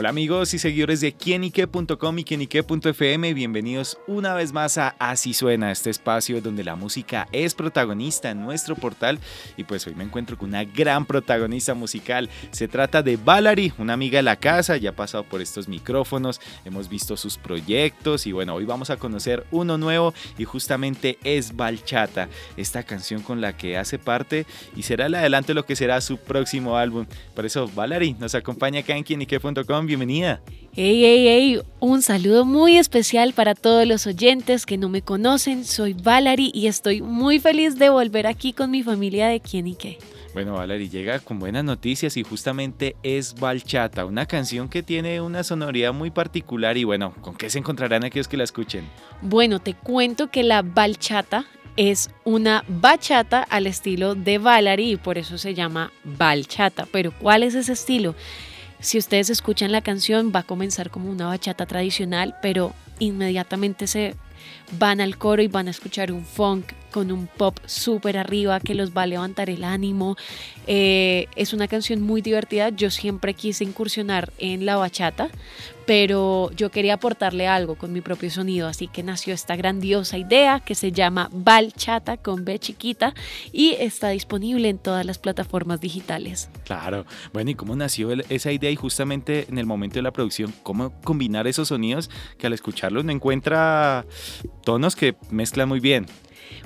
Hola amigos y seguidores de quienique.com y quienique.fm, bienvenidos una vez más a Así Suena, este espacio donde la música es protagonista en nuestro portal y pues hoy me encuentro con una gran protagonista musical. Se trata de Valerie, una amiga de la casa, ya ha pasado por estos micrófonos, hemos visto sus proyectos y bueno, hoy vamos a conocer uno nuevo y justamente es Balchata, esta canción con la que hace parte y será el adelante lo que será su próximo álbum. Por eso Valerie nos acompaña acá en quienique.com bienvenida. Hey, hey, hey, un saludo muy especial para todos los oyentes que no me conocen. Soy Valerie y estoy muy feliz de volver aquí con mi familia de quién y qué. Bueno, Valerie llega con buenas noticias y justamente es Balchata, una canción que tiene una sonoridad muy particular y bueno, ¿con qué se encontrarán aquellos que la escuchen? Bueno, te cuento que la Balchata es una bachata al estilo de Valerie y por eso se llama Balchata. Pero ¿cuál es ese estilo? Si ustedes escuchan la canción, va a comenzar como una bachata tradicional, pero inmediatamente se van al coro y van a escuchar un funk con un pop súper arriba que los va a levantar el ánimo. Eh, es una canción muy divertida. Yo siempre quise incursionar en la bachata, pero yo quería aportarle algo con mi propio sonido, así que nació esta grandiosa idea que se llama Balchata con B chiquita y está disponible en todas las plataformas digitales. Claro, bueno, ¿y cómo nació esa idea y justamente en el momento de la producción, cómo combinar esos sonidos que al escucharlos no encuentra tonos que mezclan muy bien?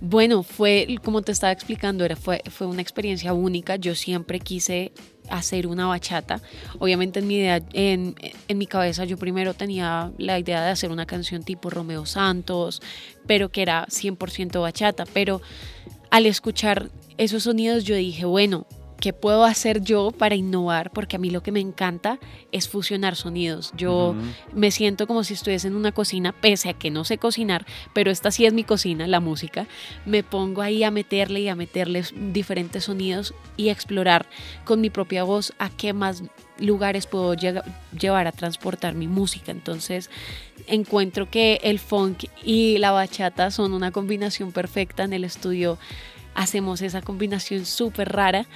Bueno, fue, como te estaba explicando, era, fue, fue una experiencia única. Yo siempre quise hacer una bachata. Obviamente en mi, idea, en, en, mi cabeza yo primero tenía la idea de hacer una canción tipo Romeo Santos, pero que era 100% bachata. Pero al escuchar esos sonidos yo dije, bueno, ¿qué puedo hacer yo para innovar? Porque a mí lo que me encanta es fusionar sonidos. Yo me siento como si estuviese en una cocina, pese a que no sé cocinar, pero esta sí es mi cocina, la música. Me pongo ahí a meterle y a meterle diferentes sonidos y explorar con mi propia voz a qué más lugares puedo llevar a transportar mi música. Entonces encuentro que el funk y la bachata son una combinación perfecta en el estudio hacemos esa combinación súper rara.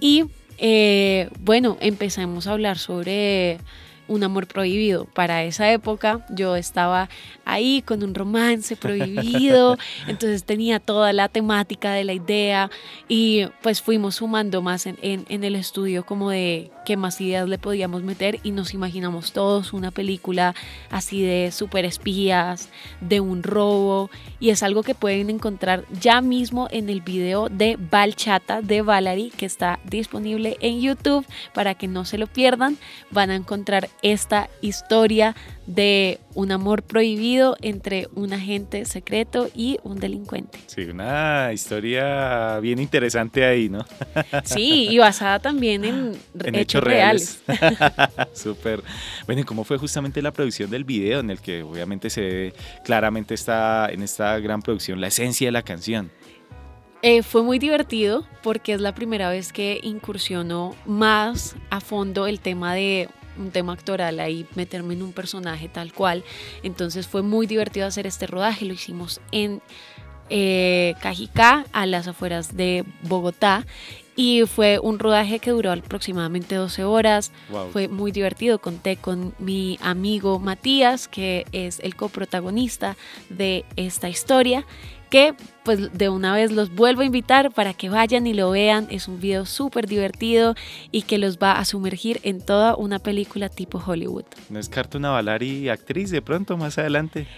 Y eh, bueno, empezamos a hablar sobre un amor prohibido. Para esa época yo estaba ahí con un romance prohibido, entonces tenía toda la temática de la idea y pues fuimos sumando más en, en, el estudio como de qué más ideas le podíamos meter y nos imaginamos todos una película así de super espías, de un robo y es algo que pueden encontrar ya mismo en el video de Balchata de Valerie que está disponible en YouTube para que no se lo pierdan. Van a encontrar esta historia de un amor prohibido entre un agente secreto y un delincuente. Sí, una historia bien interesante ahí, ¿no? Sí, y basada también en, hechos, reales. Súper. Bueno, ¿y cómo fue justamente la producción del video en el que obviamente se ve claramente está en esta gran producción la esencia de la canción? Eh, fue muy divertido porque es la primera vez que incursionó más a fondo el tema de un tema actoral ahí, meterme en un personaje tal cual. Entonces fue muy divertido hacer este rodaje, lo hicimos en eh, Cajicá, a las afueras de Bogotá. Y fue un rodaje que duró aproximadamente 12 horas. Fue muy divertido. Conté con mi amigo Matías, que es el coprotagonista de esta historia que pues de una vez los vuelvo a invitar para que vayan y lo vean. Es un video súper divertido y que los va a sumergir en toda una película tipo Hollywood. ¿No descarto una Valari actriz de pronto más adelante?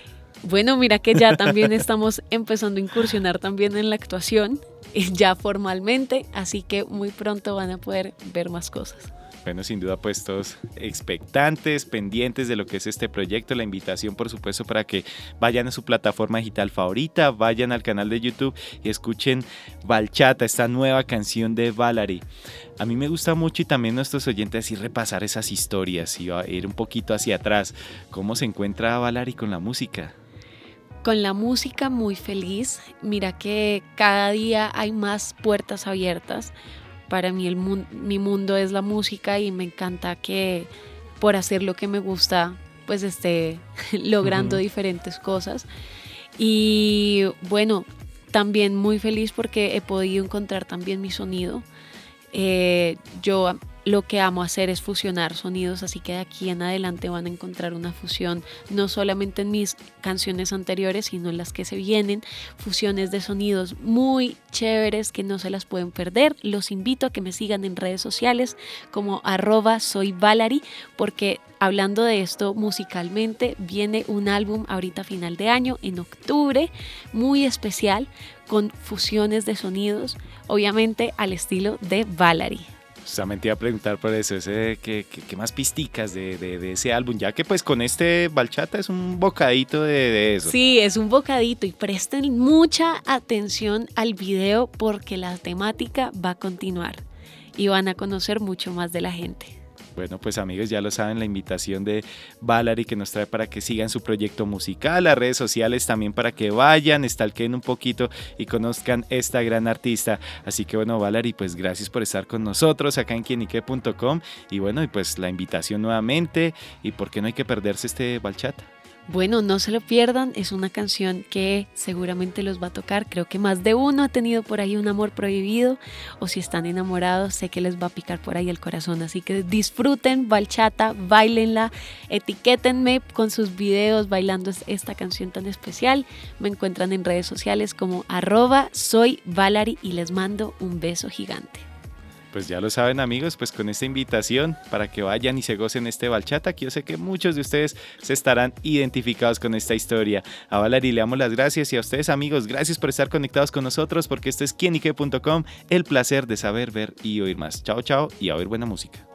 Bueno, mira que ya también estamos empezando a incursionar también en la actuación, ya formalmente, así que muy pronto van a poder ver más cosas. Bueno, sin duda pues todos expectantes, pendientes de lo que es este proyecto, la invitación por supuesto para que vayan a su plataforma digital favorita, vayan al canal de YouTube y escuchen Balchata, esta nueva canción de Valerie. A mí me gusta mucho y también nuestros oyentes y repasar esas historias y ir un poquito hacia atrás, cómo se encuentra Valerie con la música con la música muy feliz. Mira que cada día hay más puertas abiertas Para mí el mi mundo es la música y me encanta que por hacer lo que me gusta, pues esté logrando diferentes cosas. Y bueno, también muy feliz porque he podido encontrar también mi sonido. Eh, yo lo que amo hacer es fusionar sonidos, así que de aquí en adelante van a encontrar una fusión, no solamente en mis canciones anteriores, sino en las que se vienen, fusiones de sonidos muy chéveres que no se las pueden perder. Los invito a que me sigan en redes sociales como arroba soy porque hablando de esto musicalmente, viene un álbum ahorita final de año, en octubre, muy especial, con fusiones de sonidos, obviamente al estilo de Valari. Justamente iba a preguntar por eso, ¿qué, más pisticas de, ese álbum? Ya que pues con este Balchata es un bocadito de, de, eso. Sí, es un bocadito y presten mucha atención al video porque la temática va a continuar y van a conocer mucho más de la gente. Bueno, pues amigos, ya lo saben, la invitación de Valerie que nos trae para que sigan su proyecto musical, las redes sociales también para que vayan, stalkeen un poquito y conozcan esta gran artista. Así que bueno, Valerie, pues gracias por estar con nosotros acá en quienique.com y bueno, y pues la invitación nuevamente y por qué no hay que perderse este balchata. Bueno, no se lo pierdan, es una canción que seguramente los va a tocar. Creo que más de uno ha tenido por ahí un amor prohibido o si están enamorados, sé que les va a picar por ahí el corazón. Así que disfruten Balchata, bailenla, etiquétenme con sus videos bailando esta canción tan especial. Me encuentran en redes sociales como arroba soy y les mando un beso gigante pues ya lo saben amigos, pues con esta invitación para que vayan y se gocen este balchata, que yo sé que muchos de ustedes se estarán identificados con esta historia. A Valerie le damos las gracias y a ustedes amigos, gracias por estar conectados con nosotros porque esto es quienique.com, el placer de saber, ver y oír más. Chao, chao y a oír buena música.